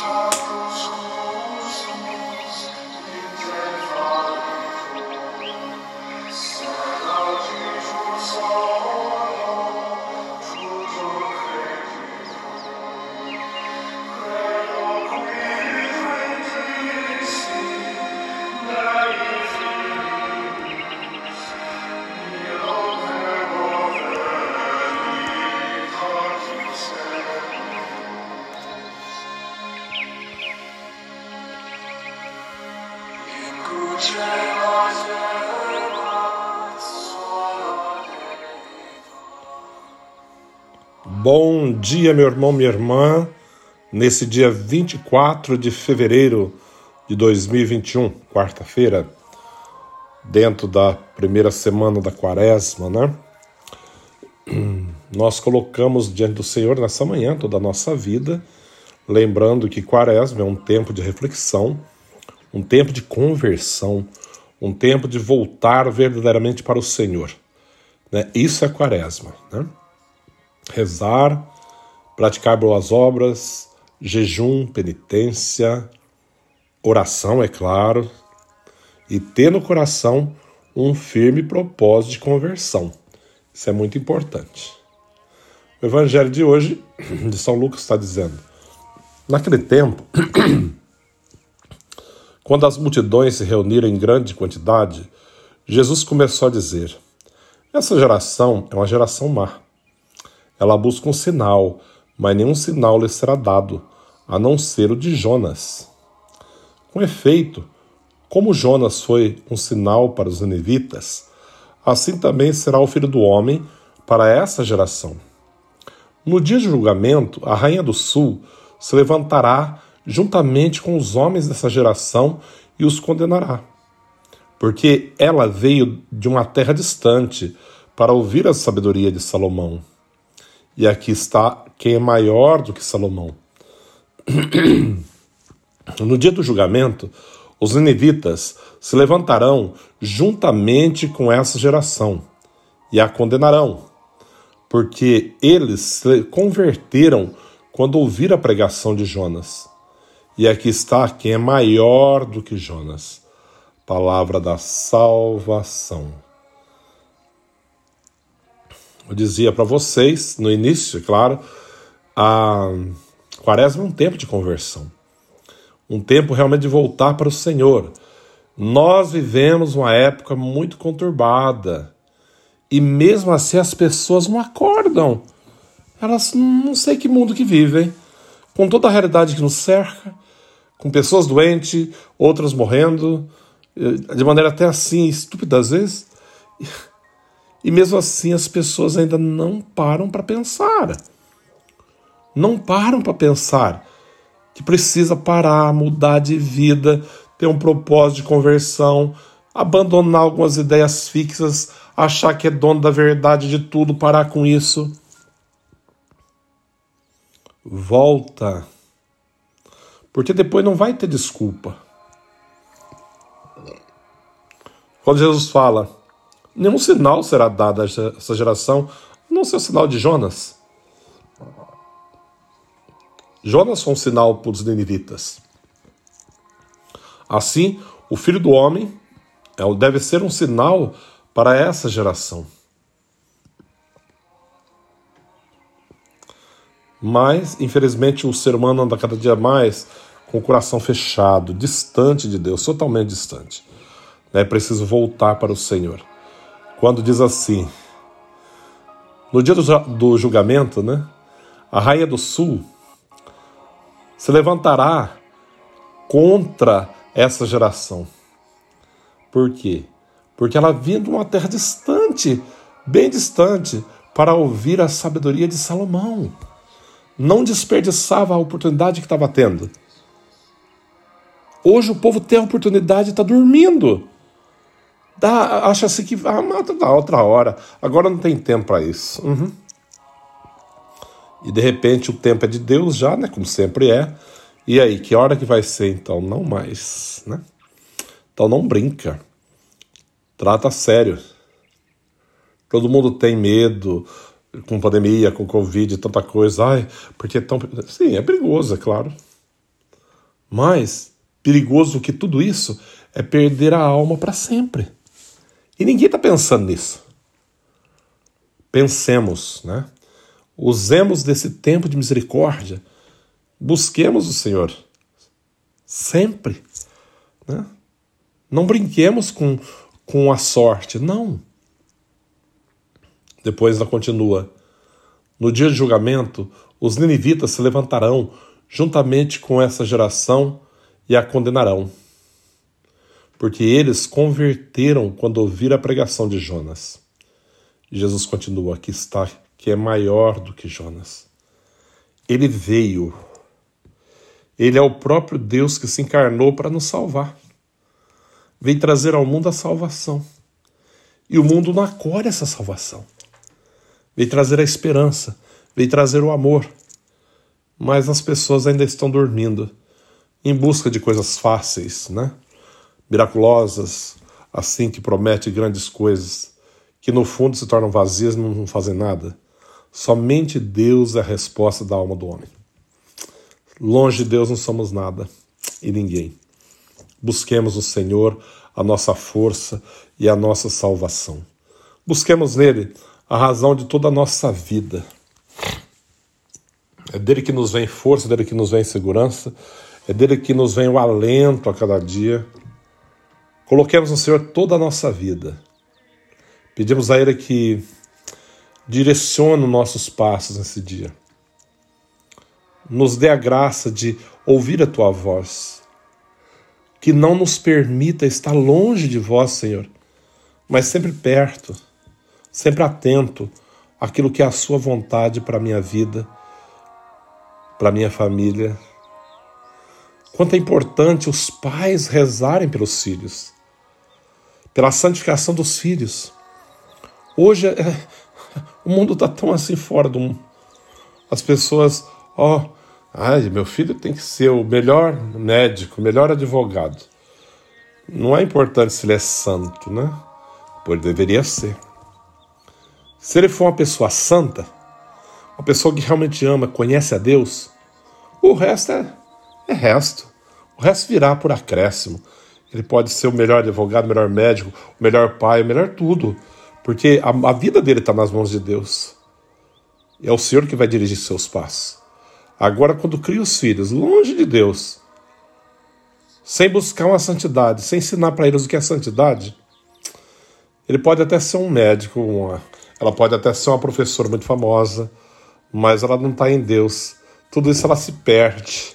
song. Bom dia, meu irmão, minha irmã. Nesse dia 24 de fevereiro de 2021, quarta-feira, dentro da primeira semana da quaresma, né? Nós colocamos diante do Senhor nessa manhã toda a nossa vida, lembrando que quaresma é um tempo de reflexão, um tempo de conversão, um tempo de voltar verdadeiramente para o Senhor. Né? Isso é quaresma. Né? Rezar, praticar boas obras, jejum, penitência, oração, é claro, e ter no coração um firme propósito de conversão. Isso é muito importante. O evangelho de hoje, de São Lucas, está dizendo: naquele tempo, quando as multidões se reuniram em grande quantidade, Jesus começou a dizer: essa geração é uma geração má. Ela busca um sinal, mas nenhum sinal lhe será dado, a não ser o de Jonas. Com efeito, como Jonas foi um sinal para os ninivitas, assim também será o filho do homem para essa geração. No dia de julgamento, a rainha do sul se levantará juntamente com os homens dessa geração e os condenará porque ela veio de uma terra distante para ouvir a sabedoria de Salomão. E aqui está quem é maior do que Salomão. No dia do julgamento, os ninivitas se levantarão juntamente com essa geração e a condenarão, porque eles se converteram quando ouviram a pregação de Jonas. E aqui está quem é maior do que Jonas palavra da salvação. Eu dizia para vocês no início, é claro, a quaresma é um tempo de conversão, um tempo realmente de voltar para o Senhor. Nós vivemos uma época muito conturbada e mesmo assim as pessoas não acordam. Elas não sei que mundo que vivem, com toda a realidade que nos cerca, com pessoas doentes, outras morrendo, eh, de maneira até assim estúpida às vezes. E mesmo assim as pessoas ainda não param para pensar. Não param para pensar que precisa parar, mudar de vida, ter um propósito de conversão, abandonar algumas ideias fixas, achar que é dono da verdade de tudo, parar com isso. Volta. Porque depois não vai ter desculpa. Quando Jesus fala, nenhum sinal será dado a essa geração, não ser o sinal de Jonas. Jonas foi um sinal para os ninivitas. Assim, o filho do homem é deve ser um sinal para essa geração. Mas, infelizmente, o ser humano anda cada dia mais com o coração fechado, distante de Deus, totalmente distante é preciso voltar para o Senhor. Quando diz assim, no dia do, do julgamento, né, a rainha do sul se levantará contra essa geração. Por quê? Porque ela vinha de uma terra distante, bem distante, para ouvir a sabedoria de Salomão. Não desperdiçava a oportunidade que estava tendo. Hoje o povo tem a oportunidade e está dormindo. Dá, acha-se que ah, mata da outra hora. Agora não tem tempo para isso. Uhum. E de repente o tempo é de Deus já, né? Como sempre é. E aí, que hora que vai ser então? Não mais, né? Então não brinca. Trata sério. Todo mundo tem medo com pandemia, com Covid, tanta coisa. Ai, porque é tão. Sim, é perigoso, é claro. Mas perigoso que tudo isso é perder a alma para sempre. E ninguém está pensando nisso. Pensemos, né? Usemos desse tempo de misericórdia, busquemos o Senhor sempre, né? Não brinquemos com, com a sorte, não. Depois ela continua: No dia de julgamento, os ninivitas se levantarão juntamente com essa geração e a condenarão porque eles converteram quando ouviram a pregação de Jonas. Jesus continua: Aqui está que é maior do que Jonas. Ele veio. Ele é o próprio Deus que se encarnou para nos salvar. Veio trazer ao mundo a salvação. E o mundo não acolhe essa salvação. Veio trazer a esperança, veio trazer o amor. Mas as pessoas ainda estão dormindo, em busca de coisas fáceis, né? Miraculosas, assim que promete grandes coisas, que no fundo se tornam vazias e não fazem nada. Somente Deus é a resposta da alma do homem. Longe de Deus não somos nada e ninguém. Busquemos o Senhor, a nossa força e a nossa salvação. Busquemos nele a razão de toda a nossa vida. É dele que nos vem força, é dele que nos vem segurança, é dele que nos vem o alento a cada dia. Coloquemos no Senhor toda a nossa vida. Pedimos a Ele que direcione os nossos passos nesse dia. Nos dê a graça de ouvir a Tua voz. Que não nos permita estar longe de Vós, Senhor, mas sempre perto sempre atento àquilo que é a sua vontade para a minha vida, para a minha família. Quanto é importante os pais rezarem pelos filhos, pela santificação dos filhos. Hoje é, o mundo está tão assim fora do mundo. As pessoas, ó, oh, ai, meu filho tem que ser o melhor médico, o melhor advogado. Não é importante se ele é santo, né? Pois deveria ser. Se ele for uma pessoa santa, uma pessoa que realmente ama, conhece a Deus, o resto é, é resto. O resto virá por acréscimo. Ele pode ser o melhor advogado, o melhor médico, o melhor pai, o melhor tudo. Porque a, a vida dele está nas mãos de Deus. É o Senhor que vai dirigir seus passos. Agora, quando cria os filhos longe de Deus, sem buscar uma santidade, sem ensinar para eles o que é santidade, ele pode até ser um médico, uma, ela pode até ser uma professora muito famosa, mas ela não está em Deus. Tudo isso ela se perde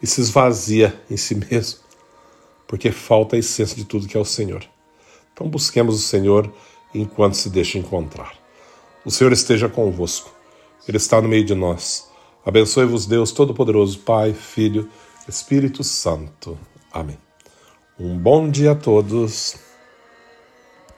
e se esvazia em si mesmo, porque falta a essência de tudo que é o Senhor. Então busquemos o Senhor enquanto se deixa encontrar. O Senhor esteja convosco, Ele está no meio de nós. Abençoe-vos, Deus Todo-Poderoso, Pai, Filho, Espírito Santo. Amém. Um bom dia a todos